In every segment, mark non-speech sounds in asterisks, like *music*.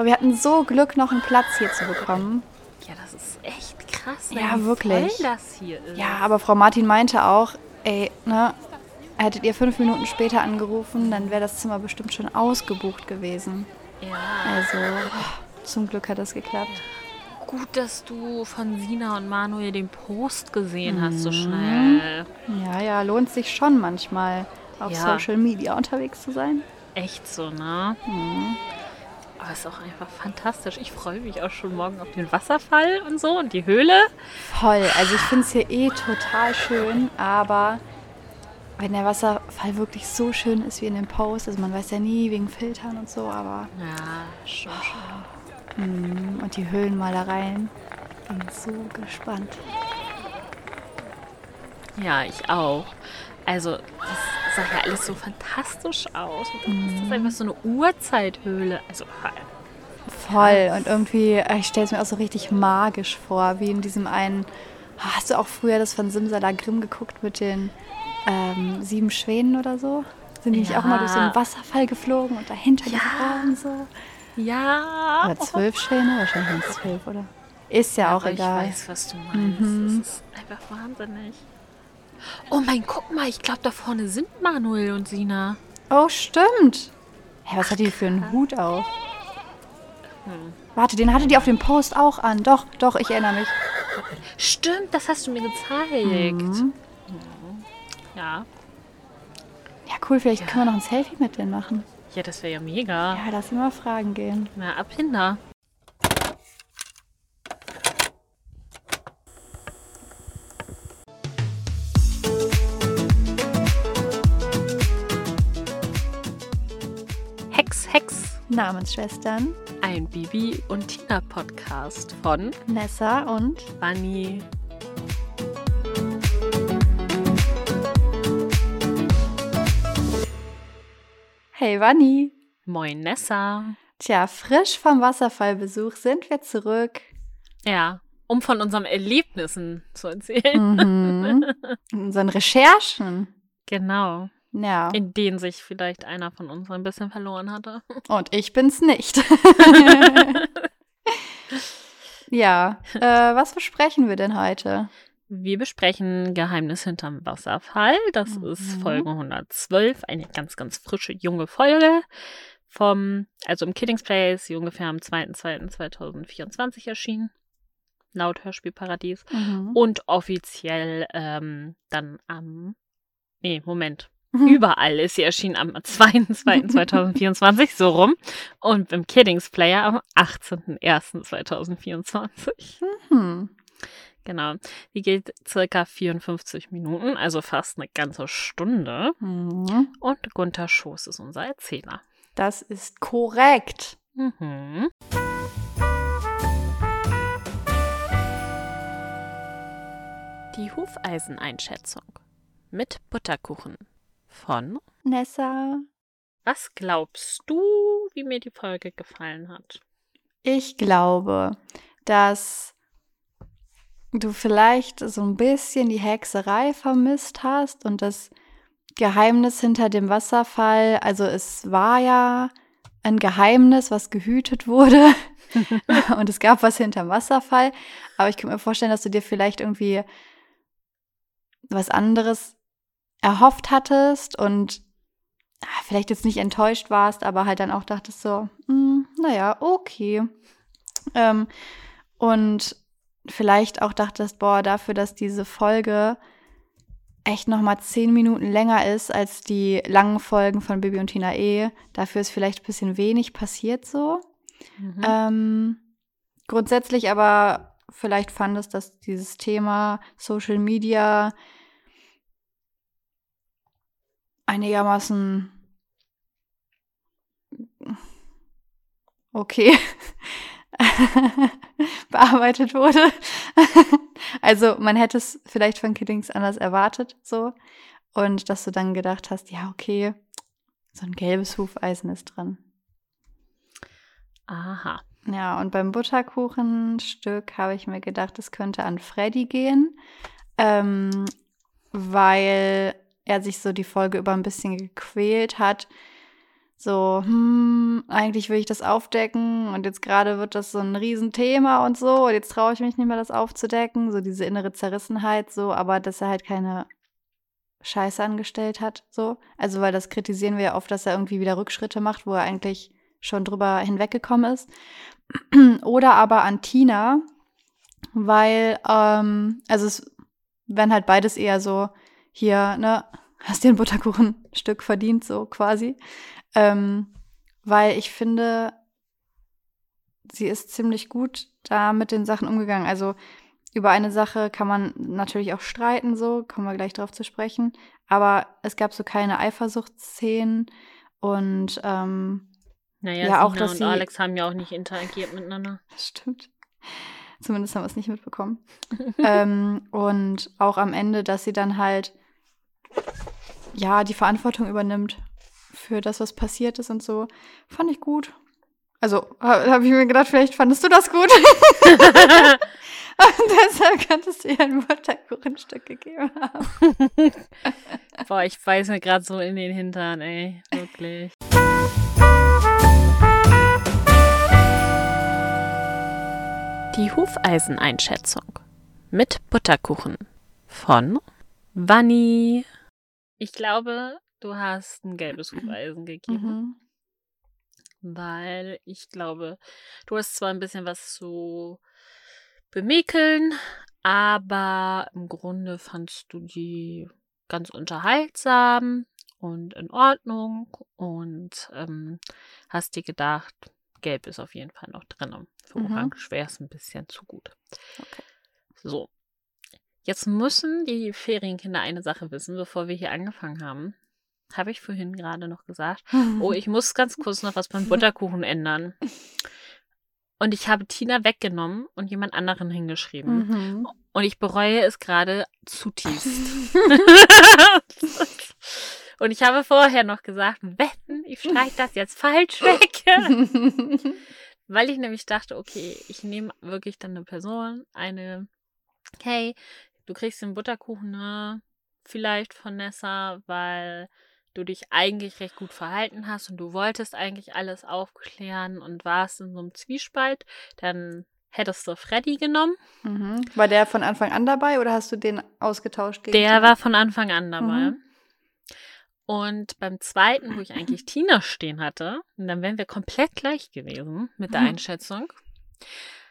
Aber wir hatten so Glück, noch einen Platz hier zu bekommen. Ja, das ist echt krass. Ja, wie wirklich. Voll das hier ist. Ja, aber Frau Martin meinte auch, ey, ne, hättet ihr fünf Minuten später angerufen, dann wäre das Zimmer bestimmt schon ausgebucht gewesen. ja. Also, zum Glück hat das geklappt. Gut, dass du von Sina und Manuel den Post gesehen hast, Mhm. so schnell. Ja, ja, lohnt sich schon manchmal auf Ja. Social Media unterwegs zu sein. Echt so, ne? Mhm. Aber es ist auch einfach fantastisch. Ich freue mich auch schon morgen auf den Wasserfall und so und die Höhle. Voll. Also ich finde es hier eh total schön, aber wenn der Wasserfall wirklich so schön ist wie in dem Post, also man weiß ja nie wegen Filtern und so, aber Ja, schon schön. mm, und die Höhlenmalereien, bin so gespannt. Ja, ich auch. Also, das sah ja alles so fantastisch aus. Und dann ist das einfach so eine Urzeithöhle. Also, Voll und irgendwie, äh, ich stelle es mir auch so richtig magisch vor, wie in diesem einen, Ah, hast du auch früher das von Simsalagrim geguckt mit den ähm, sieben Schwänen oder so? Sind die nicht auch mal durch so einen Ja. Wasserfall geflogen und dahinter die Ja. Frauen so? ja. Oder zwölf Schwäne? Wahrscheinlich sind es zwölf, oder? Ist ja auch Aber egal. Ich weiß, was du meinst. Es ist einfach wahnsinnig. Oh mein, guck mal, ich glaube, da vorne sind Manuel und Sina. Oh, stimmt. Hä, was hat die für einen Hut auf? Warte, den hatte die auf dem Post auch an. Doch, doch, ich erinnere mich. Stimmt, das hast du mir gezeigt. Mhm. Ja. Ja, cool, vielleicht können wir noch ein Selfie mit denen machen. Ja, das wäre ja mega. Ja, lass ihn mal fragen gehen. Na, ab hin da. Namensschwestern, Ein Bibi und Tina Podcast von Nessa und Bunny. Hey Vanni. Moin Nessa. Tja, frisch vom Wasserfallbesuch sind wir zurück. Ja, um von unseren Erlebnissen zu erzählen. Mhm. *laughs* Unseren Recherchen. Genau. Ja, In denen sich vielleicht einer von uns ein bisschen verloren hatte. *laughs* und ich bin's nicht. *laughs* ja, äh, was besprechen wir denn heute? Wir besprechen Geheimnis hinterm Wasserfall. Das Mhm. ist Folge 112, eine ganz, ganz frische, junge Folge. Vom, also im Kiddings Place, ungefähr am 2.2.2024 erschienen. Laut Hörspielparadies. Mhm. Und offiziell ähm, dann am. Nee, Moment. Mhm. Überall ist sie erschienen am *laughs* 2.2.2024, so rum. Und im Kiddings Player am 18.01.2024. Hm. Genau. Die geht circa 54 Minuten, also fast eine ganze Stunde. Mhm. Und Gunther Schoß ist unser Erzähler. Das ist korrekt. Mhm. Die Hufeiseneinschätzung mit Butterkuchen von Nessa, Was glaubst du, wie mir die Folge gefallen hat? ich glaube, dass du vielleicht so ein bisschen die Hexerei vermisst hast und das Geheimnis hinter dem Wasserfall. Also es war ja ein Geheimnis, was gehütet wurde. *laughs* *laughs* und es gab was hinterm Wasserfall. Aber ich könnte mir vorstellen, dass du dir vielleicht irgendwie was anderes erhofft hattest und ah, vielleicht jetzt nicht enttäuscht warst, aber halt dann auch dachtest so, hm, naja, okay. Ähm, und vielleicht auch dachtest, boah, dafür, dass diese Folge echt noch mal zehn Minuten länger ist als die langen Folgen von Bibi und Tina E, dafür ist vielleicht ein bisschen wenig passiert so. Mhm. Ähm, grundsätzlich aber vielleicht fandest, dass dieses Thema Social Media einigermaßen okay *laughs* bearbeitet wurde. also man hätte es vielleicht von Kiddings anders erwartet, so. Und dass du dann gedacht hast, ja, okay, so ein gelbes Hufeisen ist drin. Aha. Ja, und beim Butterkuchenstück habe ich mir gedacht, es könnte an Freddy gehen, ähm, weil er sich so die Folge über ein bisschen gequält hat, so, hm, eigentlich will ich das aufdecken und jetzt gerade wird das so ein Riesenthema und so und jetzt traue ich mich nicht mehr, das aufzudecken, so diese innere Zerrissenheit, so, aber dass er halt keine Scheiße angestellt hat, so. Also, weil das kritisieren wir ja oft, dass er irgendwie wieder Rückschritte macht, wo er eigentlich schon drüber hinweggekommen ist. *clears throat* Oder aber an Tina, weil, ähm, also es werden halt beides eher so, hier, ne, hast dir ein Butterkuchenstück verdient, so quasi. Ähm, weil ich finde, sie ist ziemlich gut da mit den Sachen umgegangen. Also über eine Sache kann man natürlich auch streiten, so, kommen wir gleich drauf zu sprechen. Aber es gab so keine Eifersuchtsszenen und ähm, naja, ja, auch, dass und sie- Alex haben ja auch nicht interagiert miteinander. *laughs* Stimmt. Zumindest haben wir es nicht mitbekommen. *laughs* ähm, und auch am Ende, dass sie dann halt ja die Verantwortung übernimmt für das, was passiert ist und so, fand ich gut. Also ha, habe ich mir gedacht, vielleicht fandest du das gut. *laughs* und deshalb könntest du ihr ein Butterkuchenstück gegeben haben. *laughs* Boah, ich beiß mir gerade so in den Hintern, ey. Wirklich. Die Hufeiseneinschätzung mit Butterkuchen von Vanni. Ich glaube, du hast ein gelbes Hufeisen gegeben, Mhm. weil ich glaube, du hast zwar ein bisschen was zu bemäkeln, aber im Grunde fandst du die ganz unterhaltsam und in Ordnung und ähm, hast dir gedacht, gelb ist auf jeden Fall noch drin. Für Mhm. Orange wäre es ein bisschen zu gut. Okay. So. Jetzt müssen die Ferienkinder eine Sache wissen, bevor wir hier angefangen haben. Habe ich vorhin gerade noch gesagt. Oh, ich muss ganz kurz noch was beim *laughs* Butterkuchen ändern. Und ich habe Tina weggenommen und jemand anderen hingeschrieben. Mhm. Und ich bereue es gerade zutiefst. *laughs* und ich habe vorher noch gesagt, wetten, ich streiche das jetzt falsch weg. *laughs* Weil ich nämlich dachte, okay, ich nehme wirklich dann eine Person, eine, hey, du kriegst den Butterkuchen, ne? Vielleicht von Nessa, weil du dich eigentlich recht gut verhalten hast und du wolltest eigentlich alles aufklären und warst in so einem Zwiespalt, dann hättest du Freddy genommen. Mhm. War der von Anfang an dabei oder hast du den ausgetauscht gegen Der war von Anfang an dabei. Mhm. Und beim zweiten, wo ich eigentlich Tina stehen hatte, und dann wären wir komplett gleich gewesen mit der Mhm. Einschätzung,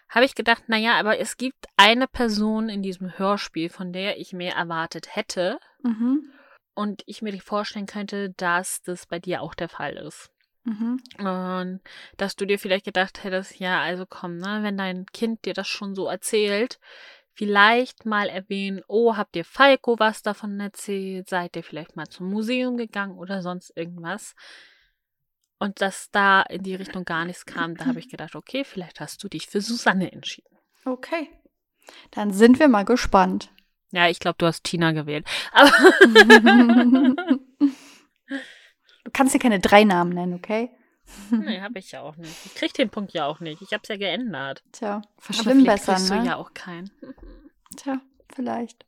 habe ich gedacht, naja, aber es gibt eine Person in diesem Hörspiel, von der ich mehr erwartet hätte Mhm. und ich mir vorstellen könnte, dass das bei dir auch der Fall ist. Mhm. Und dass du dir vielleicht gedacht hättest, ja, also komm, ne, wenn dein Kind dir das schon so erzählt, vielleicht mal erwähnen, oh, habt ihr Falco was davon erzählt? Seid ihr vielleicht mal zum Museum gegangen oder sonst irgendwas? Und dass da in die Richtung gar nichts kam, da habe ich gedacht, okay, vielleicht hast du dich für Susanne entschieden. Okay. Dann sind wir mal gespannt. Ja, ich glaube, du hast Tina gewählt. Aber *laughs* Du kannst dir keine drei Namen nennen, okay? nee, habe ich ja auch nicht. Ich krieg den Punkt ja auch nicht. Ich habe es ja geändert. Tja, verschlimmbessern, ne? du ja auch keinen. Tja, vielleicht.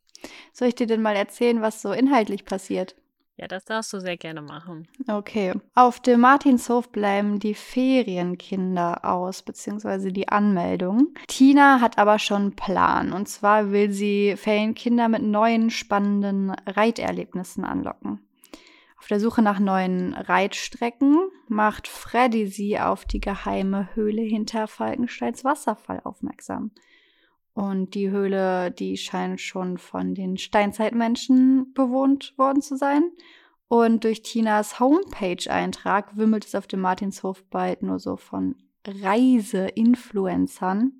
Soll ich dir denn mal erzählen, was so inhaltlich passiert? Ja, das darfst du sehr gerne machen. Okay. Auf dem Martinshof bleiben die Ferienkinder aus, beziehungsweise die Anmeldung. Tina hat aber schon einen Plan. Und zwar will sie Ferienkinder mit neuen, spannenden Reiterlebnissen anlocken. Auf der Suche nach neuen Reitstrecken macht Freddy sie auf die geheime Höhle hinter Falkensteins Wasserfall aufmerksam. Und die Höhle, die scheint schon von den Steinzeitmenschen bewohnt worden zu sein. Und durch Tinas Homepage-Eintrag wimmelt es auf dem Martinshof bald nur so von Reise-Influencern.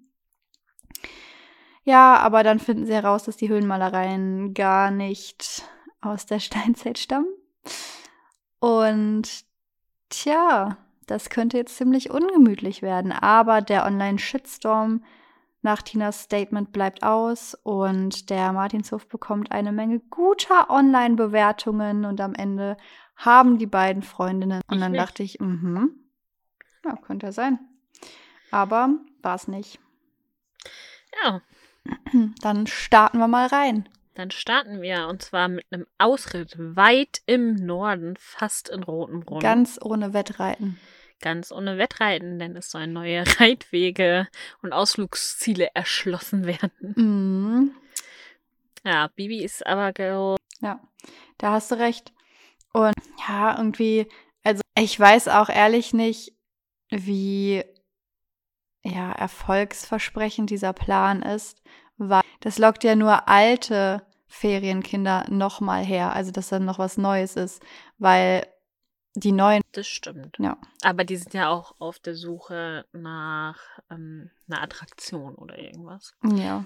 Ja, aber dann finden sie heraus, dass die Höhlenmalereien gar nicht aus der *laughs* Steinzeit stammen. Und tja, das könnte jetzt ziemlich ungemütlich werden. Aber der Online-Shitstorm nach Tinas Statement bleibt aus und der Martinshof bekommt eine Menge guter Online-Bewertungen und am Ende haben die beiden Freundinnen. Und dann dachte ich, mhm, ja, könnte ja sein. Aber war es nicht. Ja, *clears throat* Dann starten wir mal rein. dann starten wir und zwar mit einem Ausritt weit im Norden, fast in Rotenbrunn. Ganz ohne Wettreiten. Ganz ohne Wettreiten, denn es sollen neue *laughs* Reitwege und Ausflugsziele erschlossen werden. Mhm. Ja, Bibi ist aber ge Ja, da hast du recht. Und ja, irgendwie, also ich weiß auch ehrlich nicht, wie ja, erfolgsversprechend dieser Plan ist, weil das lockt ja nur alte Ferienkinder nochmal her, also dass dann noch was Neues ist, weil die neuen. Das stimmt. Ja. Aber die sind ja auch auf der Suche nach ähm, einer Attraktion oder irgendwas. Ja.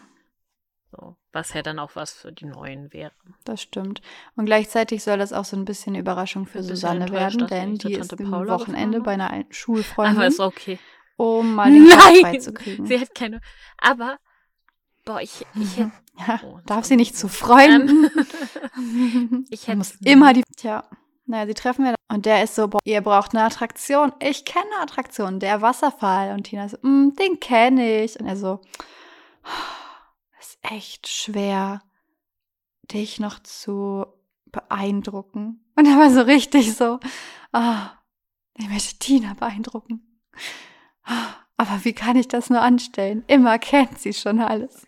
So, was ja dann auch was für die Neuen wäre. Das stimmt. Und gleichzeitig soll das auch so ein bisschen eine Überraschung für Susanne werden, denn die ist am Wochenende bei einer Schulfreundin. Aber ist okay. Um mal den Kopf freizukriegen. Sie hat keine. Aber, boah, ich, ich. *laughs* Ja, oh, darf sie nicht zu Freunden. *laughs* ich hätte. muss immer die. Tja. Naja, sie treffen wir und der ist so, ihr braucht eine Attraktion. Ich kenne eine Attraktion, der Wasserfall. Und Tina so, mm, den kenne ich. Und er so, ist echt schwer, dich noch zu beeindrucken. Und er war so richtig so, oh, ich möchte Tina beeindrucken. Aber wie kann ich das nur anstellen? Immer kennt sie schon alles.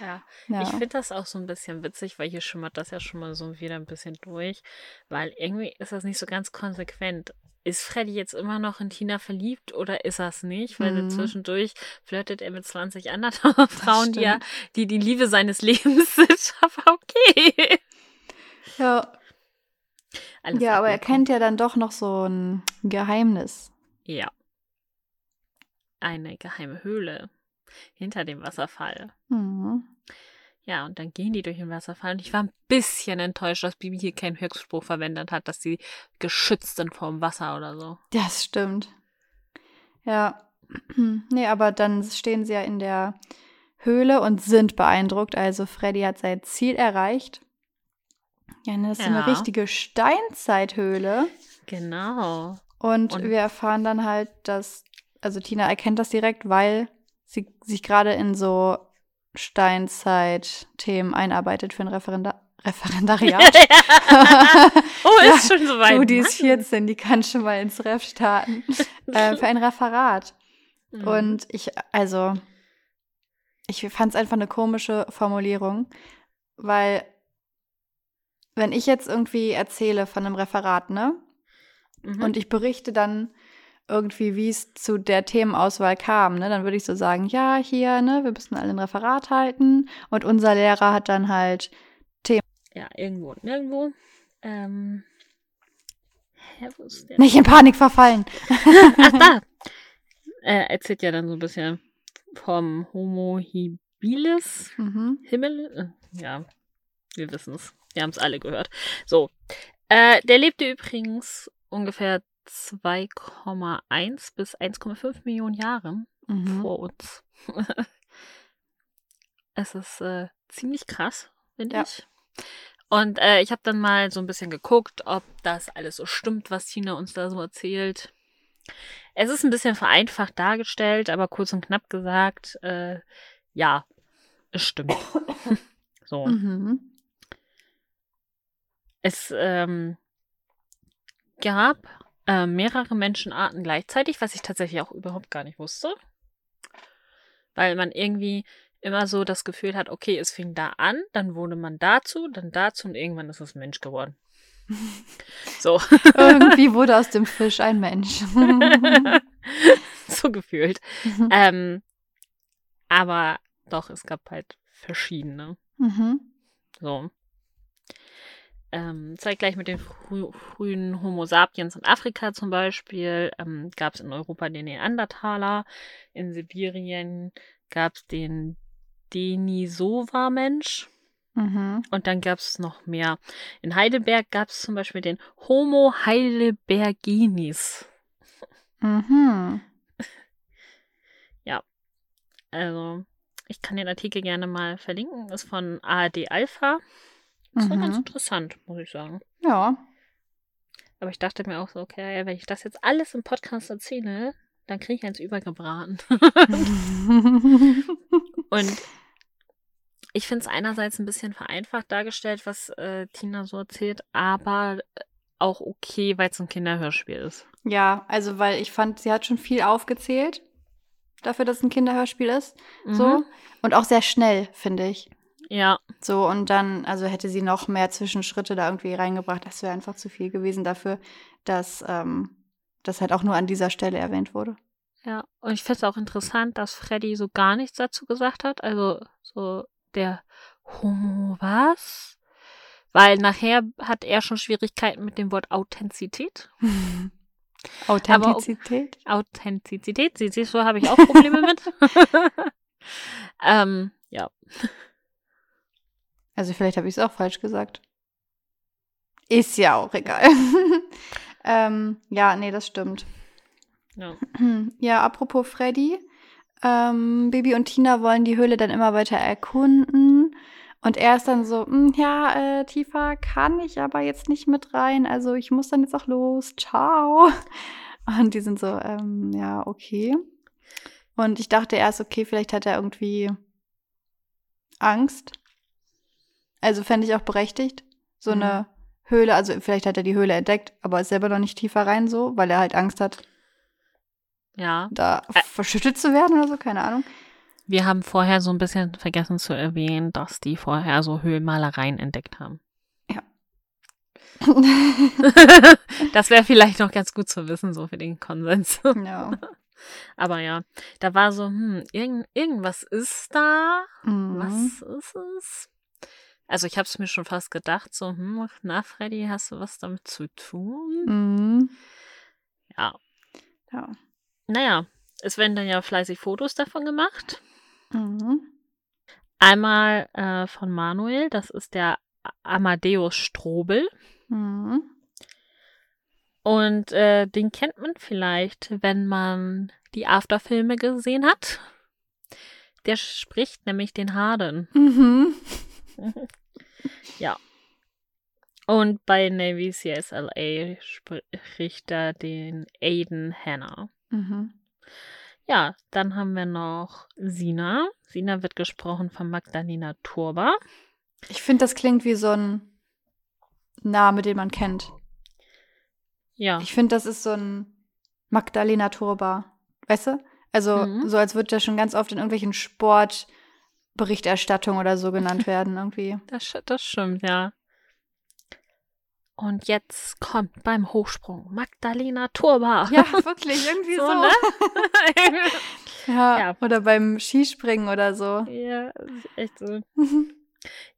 Ja, *laughs* ja. ich finde das auch so ein bisschen witzig, weil hier schimmert das ja schon mal so wieder ein bisschen durch, weil irgendwie ist das nicht so ganz konsequent. Ist Freddy jetzt immer noch in Tina verliebt oder ist er es nicht? Weil mhm. zwischendurch flirtet er mit 20 anderen *laughs* Frauen, die, ja, die die Liebe seines *laughs* Lebens sind. Aber okay. Ja. Alles ja, aber er kennt ja dann doch noch so ein Geheimnis. Ja. Eine geheime Höhle hinter dem Wasserfall. Mhm. Ja, und dann gehen die durch den Wasserfall. Und ich war ein bisschen enttäuscht, dass Bibi hier keinen Höchstspruch verwendet hat, dass sie geschützt sind vor dem Wasser oder so. Das stimmt. Ja. *clears throat* nee, aber dann stehen sie ja in der Höhle und sind beeindruckt. Also Freddy hat sein Ziel erreicht. Ja, das ist ja. eine richtige Steinzeithöhle. Genau. Und, und wir erfahren dann halt, dass, also Tina erkennt das direkt, weil sie sich gerade in so Steinzeit-Themen einarbeitet für ein Referenda Referendariat. *laughs* *laughs* oh, ist ja, schon soweit. Du, die ist 14, die kann schon mal ins Ref starten. *laughs* äh, für ein Referat. Mhm. Und ich, also, ich fand es einfach eine komische Formulierung, weil, wenn ich jetzt irgendwie erzähle von einem Referat, ne? Mhm. Und ich berichte dann irgendwie, wie es zu der Themenauswahl kam, ne, dann würde ich so sagen, ja, hier, ne, wir müssen alle ein Referat halten und unser Lehrer hat dann halt Themen. Ja, irgendwo und nirgendwo. Ähm, hä, wo ist der? Nicht in Panik verfallen. *laughs* Ach, da. Er erzählt ja dann so ein bisschen vom Homo Hibilis. Mhm. Himmel. Äh, ja, wir wissen es. Wir haben es alle gehört. So. Äh, der lebte übrigens ungefähr 2,1 bis 1,5 Millionen Jahre mhm. vor uns. *laughs* es ist äh, ziemlich krass, finde ja. ich. Und äh, ich habe dann mal so ein bisschen geguckt, ob das alles so stimmt, was Tina uns da so erzählt. Es ist ein bisschen vereinfacht dargestellt, aber kurz und knapp gesagt, äh, ja, es stimmt. *coughs* so. Mhm. Es ähm, gab äh, mehrere Menschenarten gleichzeitig, was ich tatsächlich auch überhaupt gar nicht wusste. Weil man irgendwie immer so das Gefühl hat, okay, es fing da an, dann wurde man dazu, dann dazu und irgendwann ist es Mensch geworden. *laughs* So. Irgendwie *laughs* wurde aus dem Fisch ein Mensch. *laughs* so gefühlt. Mhm. Ähm, aber doch, es gab halt verschiedene. Mhm. So. Ähm, zeitgleich mit den frü frühen Homo sapiens in Afrika zum Beispiel ähm, gab es in Europa den Neandertaler, in Sibirien gab es den Denisova-Mensch. Mhm. Und dann gab es noch mehr. In Heidelberg gab es zum Beispiel den Homo heidelberginis. Mhm. *laughs* Ja. Also, ich kann den Artikel gerne mal verlinken. Ist von ARD Alpha. Das war ganz mhm. interessant, muss ich sagen. Ja. Aber ich dachte mir auch so, okay, wenn ich das jetzt alles im Podcast erzähle, dann kriege ich eins übergebraten. *laughs* und ich finde es einerseits ein bisschen vereinfacht dargestellt, was äh, Tina so erzählt, aber auch okay, weil es ein Kinderhörspiel ist. Ja, also weil ich fand, sie hat schon viel aufgezählt dafür, dass es ein Kinderhörspiel ist. So. Mhm. Und auch sehr schnell, finde ich. Ja, So, und dann, also hätte sie noch mehr Zwischenschritte da irgendwie reingebracht. Das wäre einfach zu viel gewesen dafür, dass ähm, das halt auch nur an dieser Stelle erwähnt wurde. ja. Und ich finde es auch interessant, dass Freddy so gar nichts dazu gesagt hat. Also so der Homo was? Weil nachher hat er schon Schwierigkeiten mit dem Wort Authentizität. *laughs* Authentizität? Authentizität, siehst du, so habe ich auch Probleme mit. *laughs* *laughs* ähm, ja. Also vielleicht habe ich es auch falsch gesagt. Ist ja auch egal. *laughs* ähm, ja, nee, das stimmt. ja. *clears throat* Ja, apropos Freddy. Ähm, Bibi und Tina wollen die Höhle dann immer weiter erkunden. Und er ist dann so, "Mm, ja, äh, tiefer kann ich aber jetzt nicht mit rein. Also ich muss dann jetzt auch los. Ciao. *laughs* Und die sind so, ähm, ja, okay. Und ich dachte erst, okay, vielleicht hat er irgendwie Angst. Also fände ich auch berechtigt. So eine Höhle, also vielleicht hat er die Höhle entdeckt, aber ist selber noch nicht tiefer rein so, weil er halt Angst hat, Ja. da Ä- verschüttet zu werden oder so, keine Ahnung. Wir haben vorher so ein bisschen vergessen zu erwähnen, dass die vorher so Höhlenmalereien entdeckt haben. *laughs* Das wäre vielleicht noch ganz gut zu wissen, so für den Konsens. ja. *laughs* Aber ja, da war so, hm, irgend, irgendwas ist da. Mhm. Was ist es? Also ich habe es mir schon fast gedacht, so, hm, na Freddy, hast du was damit zu tun? Mhm. Ja. Ja. Naja, es werden dann ja fleißig Fotos davon gemacht. Mhm. Einmal äh, von Manuel, das ist der Amadeus Strobel. Mhm. Und äh, den kennt man vielleicht, wenn man die Afterfilme gesehen hat. Der spricht nämlich den Harden. Mhm. *laughs* ja. Und bei Navy CSLA spricht er den Aiden Hanna. Mhm. Ja, dann haben wir noch Sina. Sina wird gesprochen von Magdalena Turba. Ich finde, das klingt wie so ein Name, den man kennt. Ja. Ich finde, das ist so ein Magdalena Turba. Weißt du? Also, Mhm. so als würde der schon ganz oft in irgendwelchen Sportberichterstattungen oder so genannt werden, irgendwie. *laughs* Das, das stimmt, ja. Und jetzt kommt beim Hochsprung Magdalena Turba. Ja, wirklich, irgendwie *laughs* so. So, ne? *laughs* Ja, Ja. Oder beim Skispringen oder so. ja, ist echt so.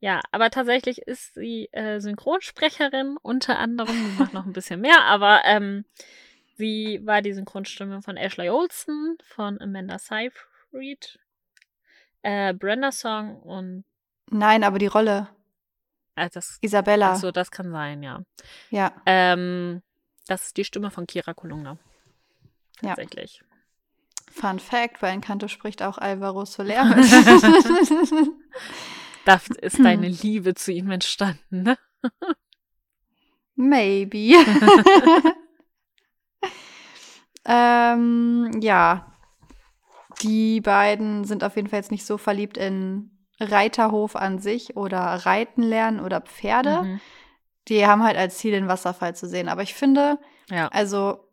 Ja, aber tatsächlich ist sie äh, Synchronsprecherin unter anderem. Sie macht noch ein bisschen mehr, aber ähm, sie war die Synchronstimme von Ashley Olsen, von Amanda Seyfried, äh, Brenda Song und Nein, aber die Rolle. äh, das, Isabella. also das kann sein, ja. Ja. Ähm, das ist die Stimme von Kira Kolumna. Ja. Tatsächlich. Fun Fact, bei Encanto spricht auch Alvaro Soler *laughs* mit. Da ist deine *laughs* Liebe zu ihm entstanden, ne? Maybe. *laughs* ähm, ja. Die beiden sind auf jeden Fall jetzt nicht so verliebt in Reiterhof an sich oder Reiten lernen oder Pferde. Mhm. Die haben halt als Ziel, den Wasserfall zu sehen. Aber ich finde, Ja. also,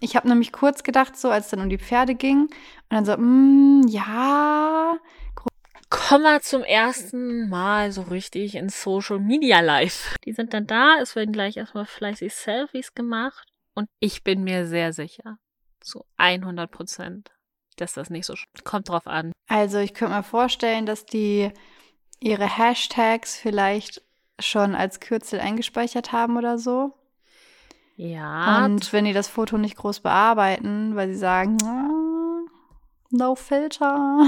ich habe nämlich kurz gedacht, so als es dann um die Pferde ging, und dann so, mm, ja, Kommen wir zum ersten Mal so richtig in Social Media Live. Die sind dann da, es werden gleich erstmal fleißig Selfies gemacht und ich bin mir sehr sicher, zu 100 Prozent, dass das nicht so kommt drauf an. Also ich könnte mir vorstellen, dass die ihre Hashtags vielleicht schon als Kürzel eingespeichert haben oder so. Ja, Und wenn die das Foto nicht groß bearbeiten, weil sie sagen, "Ah, no filter,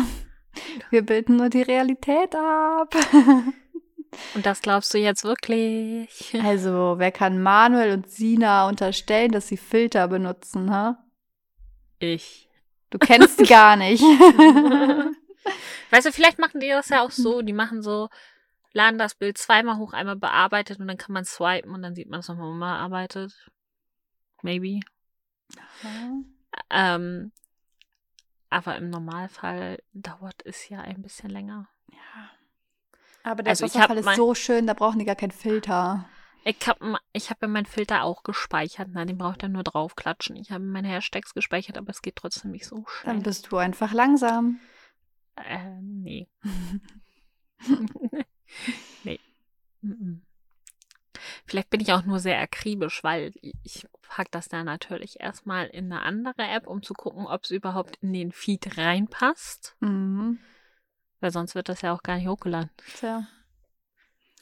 wir bilden nur die Realität ab. *laughs* und das glaubst du jetzt wirklich? Also, wer kann Manuel und Sina unterstellen, dass sie Filter benutzen, ha? Ich. Du kennst sie gar nicht. *laughs* Weißt du, vielleicht machen die das ja auch so, die machen so, laden das Bild zweimal hoch, einmal bearbeitet und dann kann man swipen und dann sieht man es nochmal unbearbeitet. Maybe. Ähm, aber im Normalfall dauert es ja ein bisschen länger. Ja. Aber der Also Wasserfall ist so schön, da brauchen die gar keinen Filter. Ich habe ich hab ja meinen Filter auch gespeichert. Na, den braucht er nur draufklatschen. Ich habe meine Hashtags gespeichert, aber es geht trotzdem nicht so schnell. Dann bist du einfach langsam. Äh, nee. *laughs* *laughs* nee. Vielleicht bin ich auch nur sehr akribisch, weil ich pack das dann natürlich erstmal in eine andere App, um zu gucken, ob es überhaupt in den Feed reinpasst. Mhm. Weil sonst wird das ja auch gar nicht hochgeladen. Tja.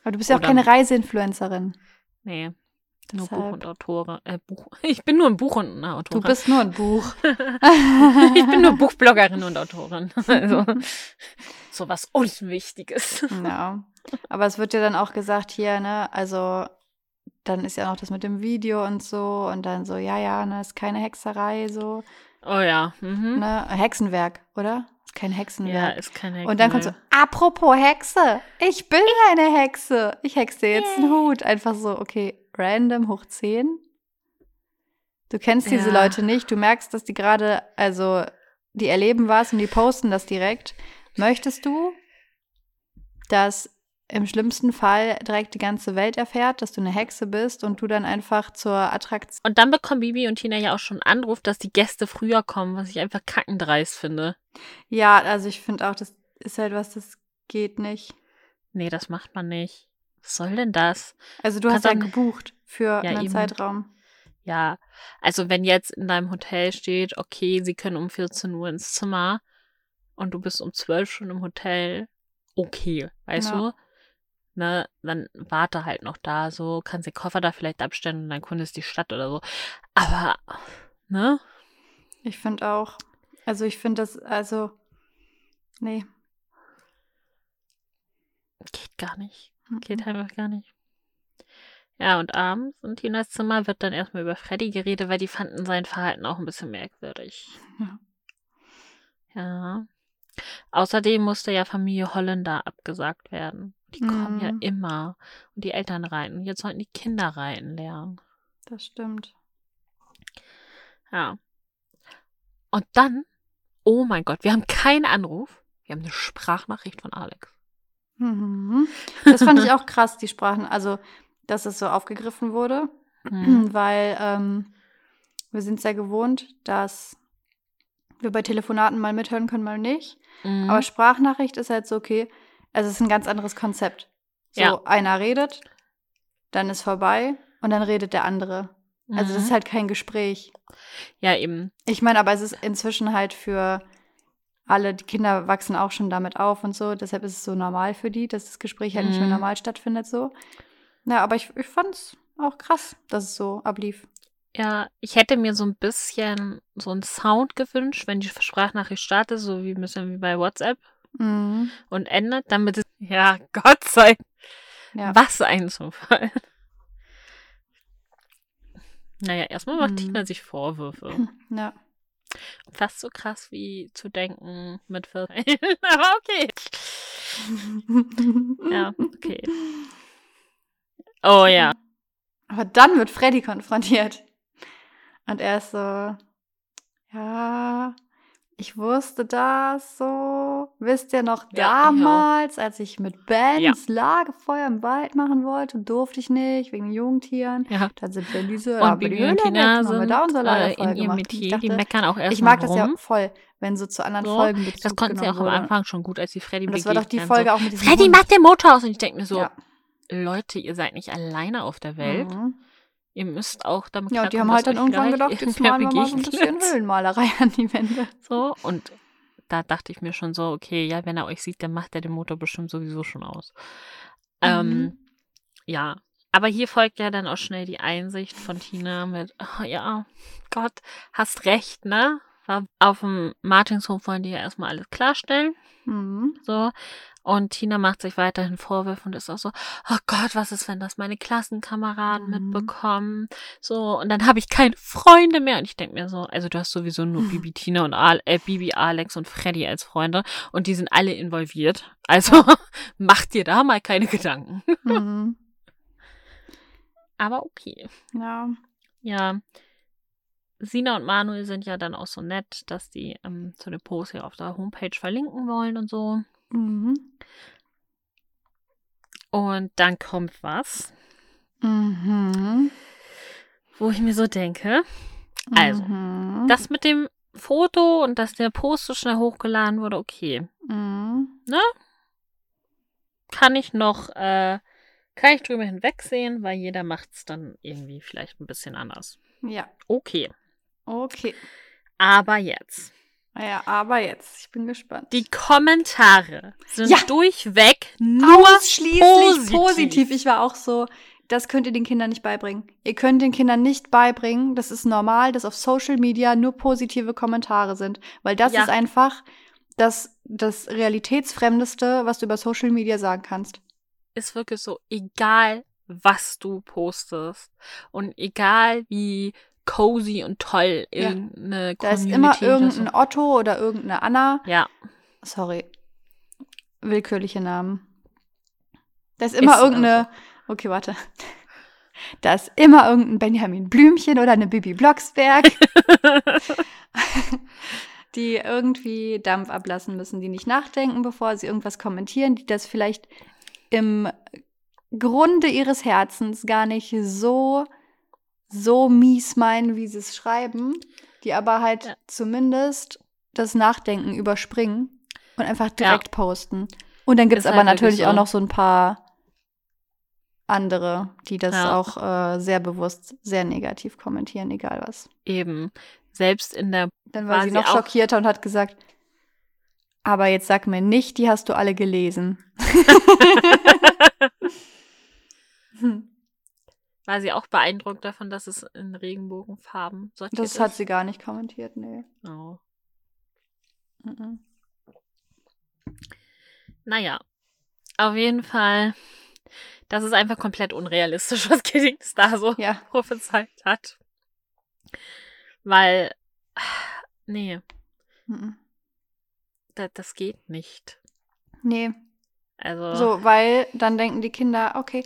Aber du bist ja auch Oder- keine Reiseinfluencerin. Nee. Nur Deshalb. Buch und Autorin. Äh, Buch. *laughs* Ich bin nur ein Buch und eine Du Autorin. bist nur ein Buch. *laughs* ich bin nur Buchbloggerin und Autorin. *laughs* Also so was Unwichtiges. Ja. Aber es wird ja dann auch gesagt hier, ne, also dann ist ja noch das mit dem Video und so und dann so, ja, ja, ne, ist keine Hexerei, so, Oh ja. Mhm. ne, Hexenwerk, oder? Kein Ja, Hexenwerk. ist keine und dann kommt so, apropos Hexe, ich bin eine Hexe. Ich hexe dir jetzt einen Hut. Einfach so, okay, random hoch 10. Du kennst diese Ja. Leute nicht, du merkst, dass die gerade, also, die erleben was und die posten das direkt. Möchtest du, dass im schlimmsten Fall direkt die ganze Welt erfährt, dass du eine Hexe bist und du dann einfach zur Attraktion. Und dann bekommen Bibi und Tina ja auch schon einen Anruf, dass die Gäste früher kommen, was ich einfach kackendreist finde. Ja, also ich finde auch, das ist halt was, das geht nicht. Nee, das macht man nicht. Was soll denn das? Also du Kannst hast ja gebucht für Ja, einen eben. Zeitraum. Ja, also wenn jetzt in deinem Hotel steht, okay, sie können um 14 Uhr ins Zimmer und du bist um 12 schon im Hotel, okay, weißt Ja. du? Ne, dann warte halt noch da, so, kannst den Koffer da vielleicht abstellen und dann kundest die Stadt oder so. Aber, ne? Ich finde auch. Also ich finde das, also, nee. Geht gar nicht. Mhm. Geht einfach gar nicht. Ja, und abends in Tinas Zimmer wird dann erstmal über Freddy geredet, weil die fanden sein Verhalten auch ein bisschen merkwürdig. Ja. Ja. Außerdem musste ja Familie Holländer abgesagt werden. Die kommen ja Mhm. immer. Und die Eltern reiten. Jetzt sollten die Kinder reiten lernen. Das stimmt. Ja. Und dann, oh mein Gott, wir haben keinen Anruf. Wir haben eine Sprachnachricht von Alex. Mhm. Das fand ich auch *laughs* krass, die Sprachen, also dass es so aufgegriffen wurde, Mhm. *clears throat* weil ähm, wir sind sehr gewohnt, dass wir bei Telefonaten mal mithören können, mal nicht. Mhm. Aber Sprachnachricht ist halt so, okay, also es ist ein ganz anderes Konzept. So, Ja. einer redet, dann ist vorbei und dann redet der andere. Also das Mhm. ist halt kein Gespräch. Ja, eben. Ich meine, aber es ist inzwischen halt für alle, die Kinder wachsen auch schon damit auf und so. Deshalb ist es so normal für die, dass das Gespräch halt nicht mehr Mhm. normal stattfindet so. Ja, aber ich, ich fand es auch krass, dass es so ablief. Ja, ich hätte mir so ein bisschen so einen Sound gewünscht, wenn die Sprachnachricht startet, so wie ein bisschen wie bei WhatsApp Mhm. und endet, damit es, ja, Gott sei Ja. was ein Zufall. Naja, erstmal macht Mhm. Tina sich Vorwürfe. *laughs* ja. Fast so krass wie zu denken mit 14. *laughs* Aber okay. *laughs* Ja, okay. Oh ja. Aber dann wird Freddy konfrontiert. Und er ist so, ja, ich wusste das so. Wisst ihr noch Ja, auch. damals, als ich mit Ben Ja. das Lagerfeuer im Wald machen wollte, durfte ich nicht, wegen den Jungtieren. Ja. Dann sind wir in diese, Und aber die Bibi und Tina haben wir sind da unser äh, Lagerfeuer in ihrem gemacht. Metier. Die dachte, meckern auch erst ich mag das ja voll, wenn so zu anderen So, Folgen Bezug Das konnten sie auch genommen am wurde. Anfang schon gut, als die Freddy Und das war doch die Folge so, auch mit diesem Freddy, Hund. mach den Motor aus. Und ich denke mir so. Leute, ihr seid nicht alleine auf der Welt. Mhm. Ihr müsst auch damit Ja, die haben halt dann irgendwann gedacht, *laughs* jetzt malen wir mal so ein bisschen Höhlenmalerei an die Wände. So, und da dachte ich mir schon so, okay, ja, wenn er euch sieht, dann macht er den Motor bestimmt sowieso schon aus. Ähm, Mhm. ja. Aber hier folgt ja dann auch schnell die Einsicht von Tina mit, oh, ja, Gott, hast recht, ne? Auf dem Martinshof wollen die ja erstmal alles klarstellen. Mhm. So. Und Tina macht sich weiterhin Vorwürfe und ist auch so, oh Gott, was ist, wenn das meine Klassenkameraden Mhm. mitbekommen? So, und dann habe ich keine Freunde mehr. Und ich denke mir so, also du hast sowieso nur *laughs* Bibi, Tina und Al äh, Bibi, Alex und Freddy als Freunde und die sind alle involviert. Also *laughs* mach dir da mal keine Gedanken. Mhm. *laughs* Aber okay. Ja. Ja. Sina und Manuel sind ja dann auch so nett, dass die ähm, zu dem Post hier auf der Homepage verlinken wollen und so. Mhm. Und dann kommt was, Mhm. wo ich mir so denke, Also, Mhm. das mit dem Foto und dass der Post so schnell hochgeladen wurde, okay. Mhm. Kann ich noch, äh, kann ich drüber hinwegsehen, weil jeder macht es dann irgendwie vielleicht ein bisschen anders. Ja, Okay. okay. Aber jetzt. Ja, aber jetzt, ich bin gespannt. Die Kommentare sind Ja. durchweg nur Ausschließlich positiv. positiv. Ich war auch so, das könnt ihr den Kindern nicht beibringen. Ihr könnt den Kindern nicht beibringen, das ist normal, dass auf Social Media nur positive Kommentare sind. Weil das Ja. ist einfach das, das Realitätsfremdeste, was du über Social Media sagen kannst. ist wirklich so, egal was du postest und egal wie cozy und toll Ja. irgendeine Da ist immer oder so- irgendein Otto oder irgendeine Anna. Ja, Sorry. Willkürliche Namen. Da ist immer Ist irgendeine. Okay, warte. Da ist immer irgendein Benjamin Blümchen oder eine Bibi Blocksberg, *laughs* die irgendwie Dampf ablassen müssen, die nicht nachdenken, bevor sie irgendwas kommentieren, die das vielleicht im Grunde ihres Herzens gar nicht so, so mies meinen, wie sie es schreiben, die aber halt Ja. zumindest das Nachdenken überspringen und einfach direkt posten. Und dann gibt es aber halt natürlich so. auch noch so ein paar andere, die das Ja. auch äh, sehr bewusst sehr negativ kommentieren, egal was. eben. Selbst in der Dann war War sie noch schockierter und hat gesagt, aber jetzt sag mir nicht, die hast du alle gelesen. *laughs* *laughs* *laughs* Hm, war sie auch beeindruckt davon, dass es in Regenbogenfarben sortiert Das ist. hat sie gar nicht kommentiert, nee. Oh. Mhm. Naja, auf jeden Fall, das ist einfach komplett unrealistisch, was Giddings *laughs* da so Ja, prophezeit hat. Weil, nee, mhm. das, das geht nicht. nee. Also, So, weil dann denken die Kinder, okay,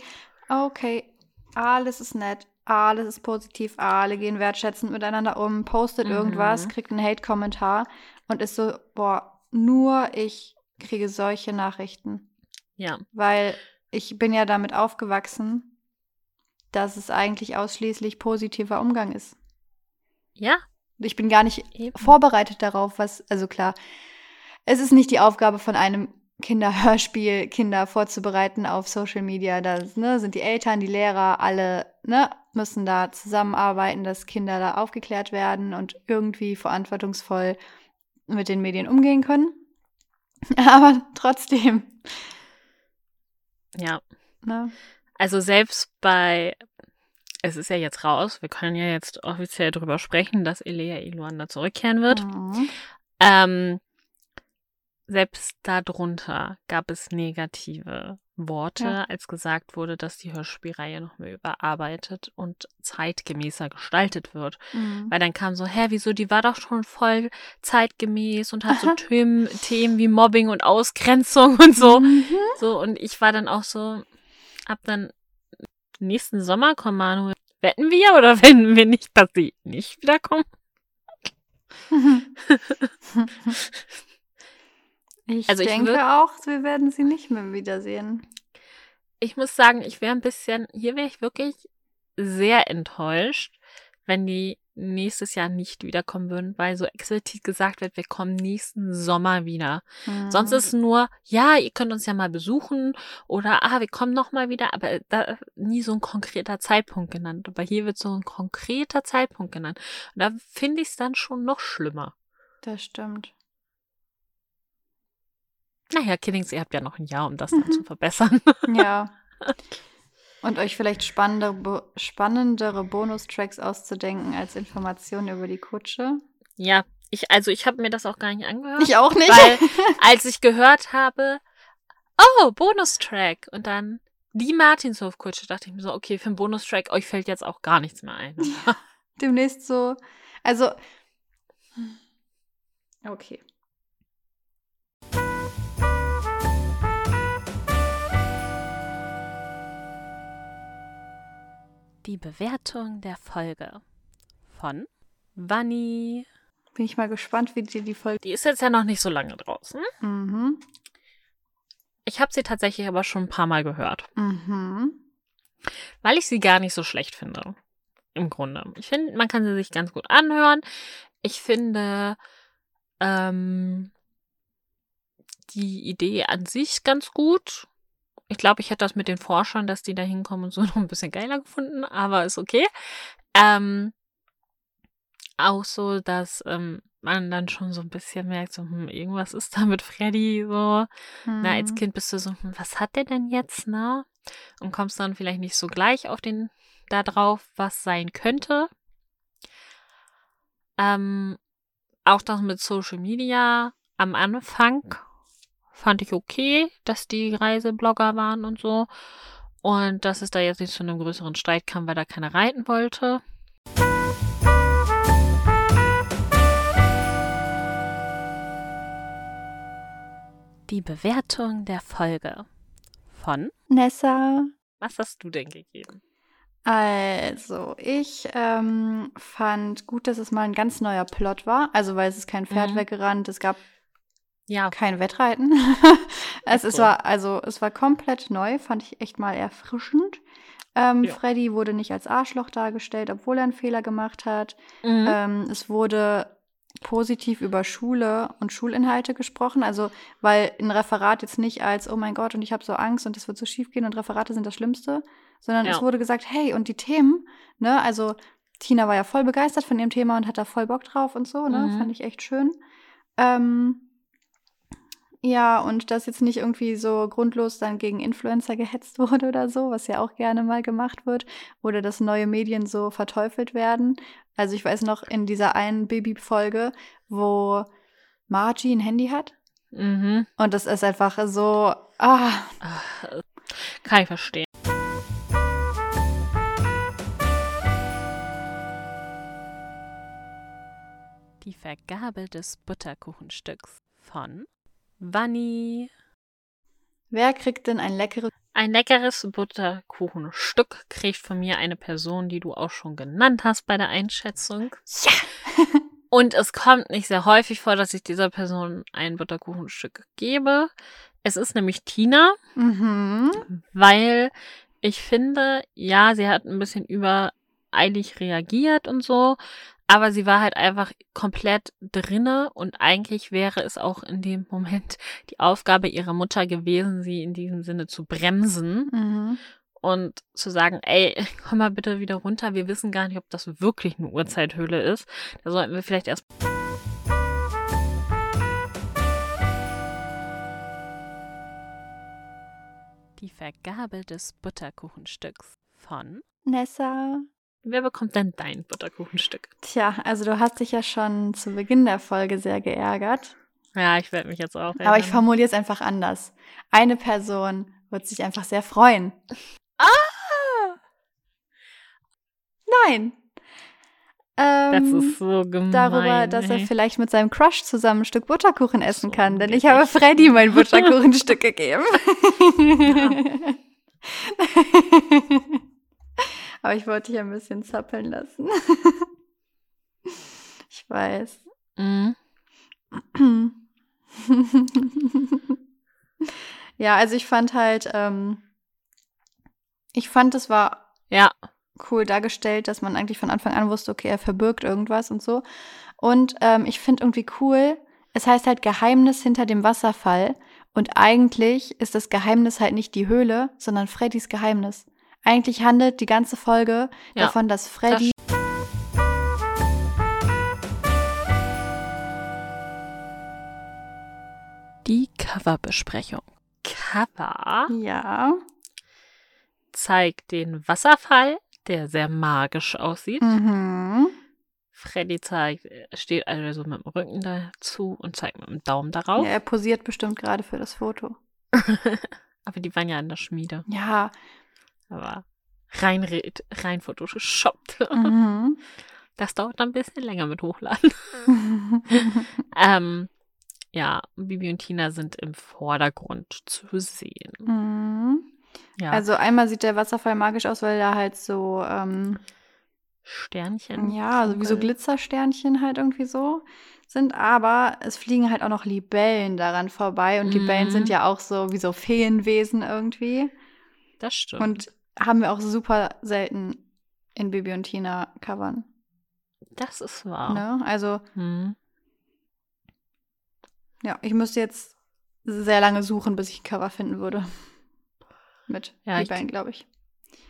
okay, alles ist nett, alles ist positiv, alle gehen wertschätzend miteinander um, postet Mhm. irgendwas, kriegt einen Hate-Kommentar und ist so, boah, nur ich kriege solche Nachrichten. ja, Weil ich bin ja damit aufgewachsen, dass es eigentlich ausschließlich positiver Umgang ist. ja, Ich bin gar nicht eben. vorbereitet darauf, was, also klar, es ist nicht die Aufgabe von einem Kinderhörspiel, Kinder vorzubereiten auf Social Media. Da ne, sind die Eltern, die Lehrer, alle ne, müssen da zusammenarbeiten, dass Kinder da aufgeklärt werden und irgendwie verantwortungsvoll mit den Medien umgehen können. *laughs* Aber trotzdem, Ja, ne? also selbst bei, es ist ja jetzt raus, wir können ja jetzt offiziell drüber sprechen, dass Elea Iluanda zurückkehren wird. Mhm. Ähm, selbst darunter gab es negative Worte, Ja. als gesagt wurde, dass die Hörspielreihe noch mehr überarbeitet und zeitgemäßer gestaltet wird. Mhm. Weil dann kam so, hä, wieso, die war doch schon voll zeitgemäß und hat so. Themen, Themen wie Mobbing und Ausgrenzung und so. Mhm. So, und ich war dann auch so, ab dann nächsten Sommer kommen Manuel. Wetten wir oder *laughs* wetten wir nicht, dass sie nicht wiederkommen? *laughs* *laughs* Ich Also ich denke würd- auch, wir werden sie nicht mehr wiedersehen. Ich muss sagen, ich wäre ein bisschen, hier wäre ich wirklich sehr enttäuscht, wenn die nächstes Jahr nicht wiederkommen würden, weil so explizit gesagt wird, wir kommen nächsten Sommer wieder. Mhm. Sonst ist nur, ja, ihr könnt uns ja mal besuchen oder ah, wir kommen noch mal wieder, aber da nie so ein konkreter Zeitpunkt genannt. Aber hier wird so ein konkreter Zeitpunkt genannt. Und da finde ich es dann schon noch schlimmer. Das stimmt. Naja, Kiddings, ihr habt ja noch ein Jahr, um das dann Mhm. zu verbessern. *laughs* Ja. *laughs* Und euch vielleicht spannendere, Bo spannendere Bonustracks auszudenken als Informationen über die Kutsche. ja, ich, also ich habe mir das auch gar nicht angehört. Ich auch nicht. Weil *laughs* als ich gehört habe, oh, Bonustrack und dann die Martinshofkutsche, dachte ich mir so, okay, für einen Bonustrack, euch fällt jetzt auch gar nichts mehr ein. Demnächst so. Also. Okay. Die Bewertung der Folge von Vanni. Bin ich mal gespannt, wie dir die Folge. Die ist jetzt ja noch nicht so lange draußen. Mhm. Ich habe sie tatsächlich aber schon ein paar Mal gehört, Mhm. weil ich sie gar nicht so schlecht finde. Im Grunde. Ich finde, man kann sie sich ganz gut anhören. Ich finde ähm, die Idee an sich ganz gut. Ich glaube, ich hätte das mit den Forschern, dass die da hinkommen und so *laughs* noch ein bisschen geiler gefunden, aber ist okay. Ähm, auch so, dass ähm, man dann schon so ein bisschen merkt, so, hm, irgendwas ist da mit Freddy so. Na, als Mhm. Kind bist du so, hm, was hat der denn jetzt, ne? Und kommst dann vielleicht nicht so gleich auf den, da drauf, was sein könnte. Ähm, auch das mit Social Media am Anfang fand ich okay, dass die Reiseblogger waren und so. Und dass es da jetzt nicht zu einem größeren Streit kam, weil da keiner reiten wollte. Die Bewertung der Folge von Nessa. Was hast du denn gegeben? Also, ich ähm, fand gut, dass es mal ein ganz neuer Plot war. Also, weil es ist kein Pferd Mhm. weggerannt, es gab Ja, kein Wettreiten. *laughs* es so. war, also, es war komplett neu, fand ich echt mal erfrischend. Ähm, Ja. Freddy wurde nicht als Arschloch dargestellt, obwohl er einen Fehler gemacht hat. Mhm. Ähm, es wurde positiv über Schule und Schulinhalte gesprochen. Also, weil ein Referat jetzt nicht als, oh mein Gott, und ich habe so Angst und das wird so schief gehen und Referate sind das Schlimmste, sondern Ja. es wurde gesagt, hey, und die Themen, ne, also Tina war ja voll begeistert von ihrem Thema und hat da voll Bock drauf und so, ne, Mhm. fand ich echt schön. Ähm, ja, und dass jetzt nicht irgendwie so grundlos dann gegen Influencer gehetzt *laughs* wurde oder so, was ja auch gerne mal gemacht wird, oder dass neue Medien so verteufelt werden. Also ich weiß noch in dieser einen Baby-Folge, wo Margie ein Handy hat. mhm. Und das ist einfach so, ah, Kann ich verstehen. Die Vergabe des Butterkuchenstücks von Vanni. wer kriegt denn ein leckeres Ein leckeres Butterkuchenstück kriegt von mir eine Person, die du auch schon genannt hast bei der Einschätzung. Ja! *laughs* Und es kommt nicht sehr häufig vor, dass ich dieser Person ein Butterkuchenstück gebe. Es ist nämlich Tina. Mhm. weil ich finde, ja, sie hat ein bisschen übereilig reagiert und so, aber sie war halt einfach komplett drinne und eigentlich wäre es auch in dem Moment *laughs* die Aufgabe ihrer Mutter gewesen, sie in diesem Sinne zu bremsen Mhm. und zu sagen, ey, *laughs* komm mal bitte wieder runter, wir wissen gar nicht, ob das wirklich eine Urzeithöhle ist. Da sollten wir vielleicht erst die Vergabe des Butterkuchenstücks von Nessa. Wer bekommt denn dein Butterkuchenstück? Tja, also du hast dich ja schon zu Beginn der Folge sehr geärgert. Ja, ich werde mich jetzt auch. Aber ich erinnern. formuliere es einfach anders. Eine Person wird sich einfach sehr freuen. Ah! Nein. Das Ähm, ist so gemein. darüber, dass er ey. vielleicht mit seinem Crush zusammen ein Stück Butterkuchen essen So kann. Denn ich habe Freddy mein Butterkuchenstück *laughs* gegeben. *laughs* *laughs* Aber ich wollte dich ein bisschen zappeln lassen. *laughs* ich weiß. Mhm. *laughs* ja, also ich fand halt, ähm, ich fand, es war Ja, cool dargestellt, dass man eigentlich von Anfang an wusste, okay, er verbirgt irgendwas und so. Und ähm, ich finde irgendwie cool, es heißt halt Geheimnis hinter dem Wasserfall. Und eigentlich ist das Geheimnis halt nicht die Höhle, sondern Freddys Geheimnis. Eigentlich handelt die ganze Folge Ja, davon, dass Freddy. die Coverbesprechung. Cover ja. zeigt den Wasserfall, der sehr magisch aussieht. Mhm. Freddy zeigt, er steht also mit dem Rücken dazu und zeigt mit dem Daumen darauf. ja. Er posiert bestimmt gerade für das Foto. *laughs* Aber die waren ja in der Schmiede. Ja. Aber rein, re- rein photoshoppt. Mhm. Das dauert dann ein bisschen länger mit Hochladen. *laughs* Ähm, ja, Bibi und Tina sind im Vordergrund zu sehen. mhm. Ja, Also einmal sieht der Wasserfall magisch aus, weil da halt so, ähm, Sternchen. ja, also wie so. Glitzersternchen halt irgendwie so sind, aber es fliegen halt auch noch Libellen daran vorbei und Libellen Mhm. sind ja auch so wie so Feenwesen irgendwie Das stimmt. und haben wir auch super selten in Bibi und Tina covern. das ist wahr. Ne? Also Hm. ja, ich müsste jetzt sehr lange suchen, bis ich ein Cover finden würde. Mit Ja, Libellen, glaube ich.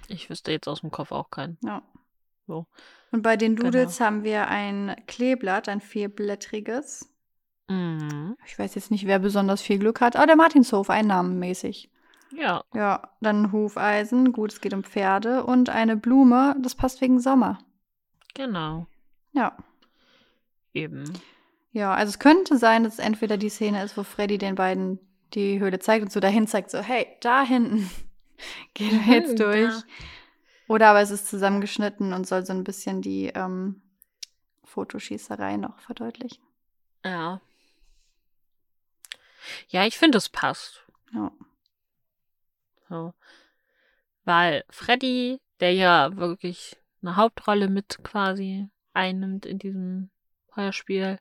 Ich wüsste jetzt aus dem Kopf auch keinen. Ja. So. Und bei den Genau. Doodles haben wir ein Kleeblatt, ein vierblättriges. Mhm. Ich weiß jetzt nicht, wer besonders viel Glück hat, aber der Martinshof, einnahmenmäßig. Ja, Ja, dann Hufeisen, gut, es geht um Pferde und eine Blume, das passt wegen Sommer. genau. Ja. Eben. Ja, also es könnte sein, dass es entweder die Szene ist, wo Freddy den beiden die Höhle zeigt und so dahin zeigt, so, hey, da hinten *laughs* gehen wir jetzt Mhm, durch. da. Oder aber es ist zusammengeschnitten und soll so ein bisschen die ähm, Fotoschießerei noch verdeutlichen. Ja. Ja, ich finde, es passt. Ja. So. Weil Freddy, der ja wirklich eine Hauptrolle mit quasi einnimmt in diesem Heuerspiel,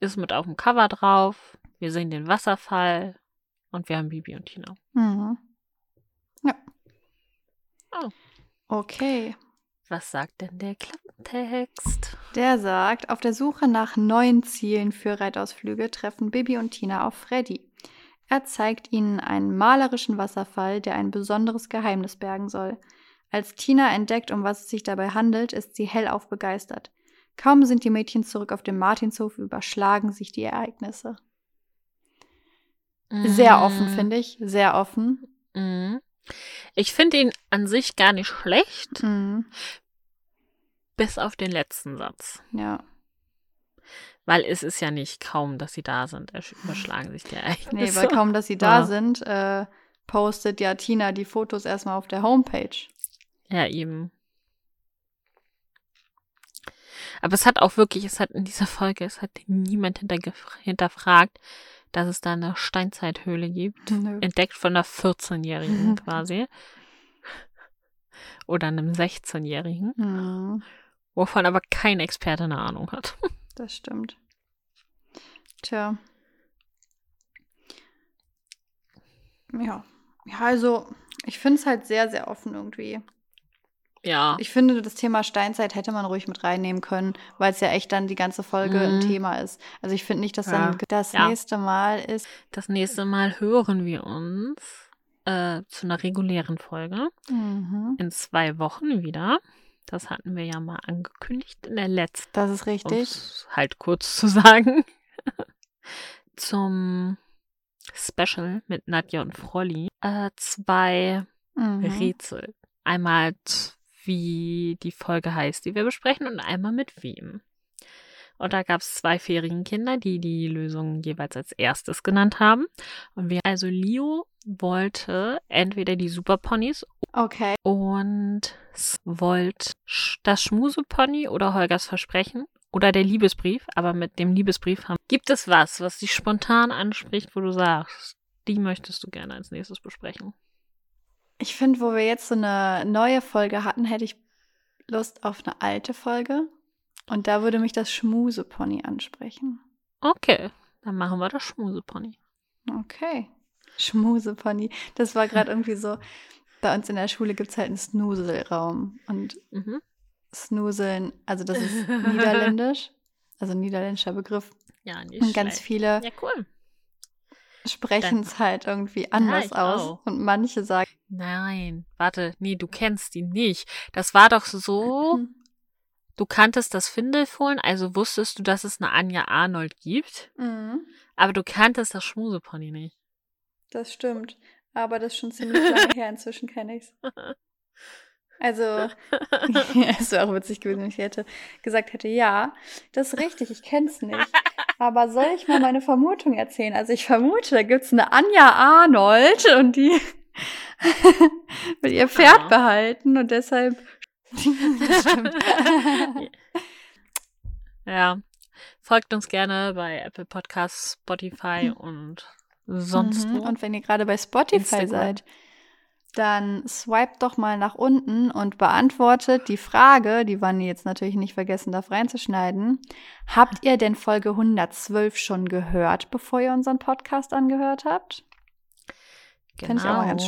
ist mit auf dem Cover drauf. Wir sehen den Wasserfall und wir haben Bibi und Tina. Mhm. Ja. Oh. Okay. Was sagt denn der Klappentext? Der sagt, auf der Suche nach neuen Zielen für Reitausflüge treffen Bibi und Tina auf Freddy. Er zeigt ihnen einen malerischen Wasserfall, der ein besonderes Geheimnis bergen soll. Als Tina entdeckt, um was es sich dabei handelt, ist sie hellauf begeistert. Kaum sind die Mädchen zurück auf dem Martinshof, überschlagen sich die Ereignisse. Sehr offen, finde ich. Sehr offen. Mhm. Ich finde ihn an sich gar nicht schlecht, Mhm. bis auf den letzten Satz. Ja. Weil es ist ja nicht kaum, dass sie da sind. Ersch- Überschlagen sich die Nee, Ereignisse. weil kaum, dass sie da Ja. sind, äh, postet ja Tina die Fotos erstmal auf der Homepage. Ja, eben. Aber es hat auch wirklich, es hat in dieser Folge, es hat niemand hinterfragt, dass es da eine Steinzeithöhle gibt. *laughs* Nö. Entdeckt von einer 14-Jährigen *laughs* quasi. Oder einem 16-Jährigen, Mhm. wovon aber kein Experte eine Ahnung hat. Das stimmt. Tja. Ja. Ja, also, ich finde es halt sehr, sehr offen irgendwie. Ja. Ich finde, das Thema Steinzeit hätte man ruhig mit reinnehmen können, weil es ja echt dann die ganze Folge ein Mhm. Thema ist. Also ich finde nicht, dass Ja. dann das Ja. nächste Mal ist. Das nächste Mal hören wir uns äh, zu einer regulären Folge. Mhm. In zwei Wochen wieder. Das hatten wir ja mal angekündigt in der letzten. Das ist richtig. halt kurz zu sagen. *laughs* Zum Special mit Nadja und Frolli. Äh, zwei Mhm. Rätsel. Einmal, wie die Folge heißt, die wir besprechen, und einmal mit wem. Und da gab es zwei Ferienkinder, die die Lösung jeweils als erstes genannt haben. Und wir, also Leo wollte entweder die Superponys Okay. und sch- das Schmusepony oder Holgers Versprechen oder der Liebesbrief. Aber mit dem Liebesbrief haben. Gibt es was, was dich spontan anspricht, wo du sagst, die möchtest du gerne als nächstes besprechen? Ich finde, wo wir jetzt so eine neue Folge hatten, hätte ich Lust auf eine alte Folge. Und da würde mich das Schmusepony ansprechen. Okay, dann machen wir das Schmusepony. Okay. Schmusepony. Das war gerade irgendwie so. Bei uns in der Schule gibt es halt einen Snuselraum. Und Mhm. Snuseln, also das ist *laughs* niederländisch. Also niederländischer Begriff. Ja, nicht Und ganz schlecht. viele Ja, cool. sprechen es halt irgendwie anders ich aus. auch. Und manche sagen. Nein, warte, nee, du kennst ihn nicht. Das war doch so, *laughs* du kanntest das Findelfohlen, also wusstest du, dass es eine Anja Arnold gibt, mhm, aber du kanntest das Schmusepony nicht. das stimmt. Aber das ist schon ziemlich lange her. Inzwischen kenne ich es. Also, *laughs* *laughs* es wäre auch witzig gewesen, wenn ich hätte gesagt hätte, ja, das ist richtig, ich kenne es nicht. Aber soll ich mal meine Vermutung erzählen? Also ich vermute, da gibt es eine Anja Arnold und die *laughs* will ihr Pferd Ah. behalten und deshalb. Ja. Folgt uns gerne bei Apple Podcasts, Spotify und sonst Mhm. wo. Und wenn ihr gerade bei Spotify Instagram. seid, dann swipe doch mal nach unten und beantwortet die Frage, die Wanni jetzt natürlich nicht vergessen darf reinzuschneiden. Habt ihr denn Folge 112 schon gehört, bevor ihr unseren Podcast angehört habt? Genau. Fände ich auch mal ganz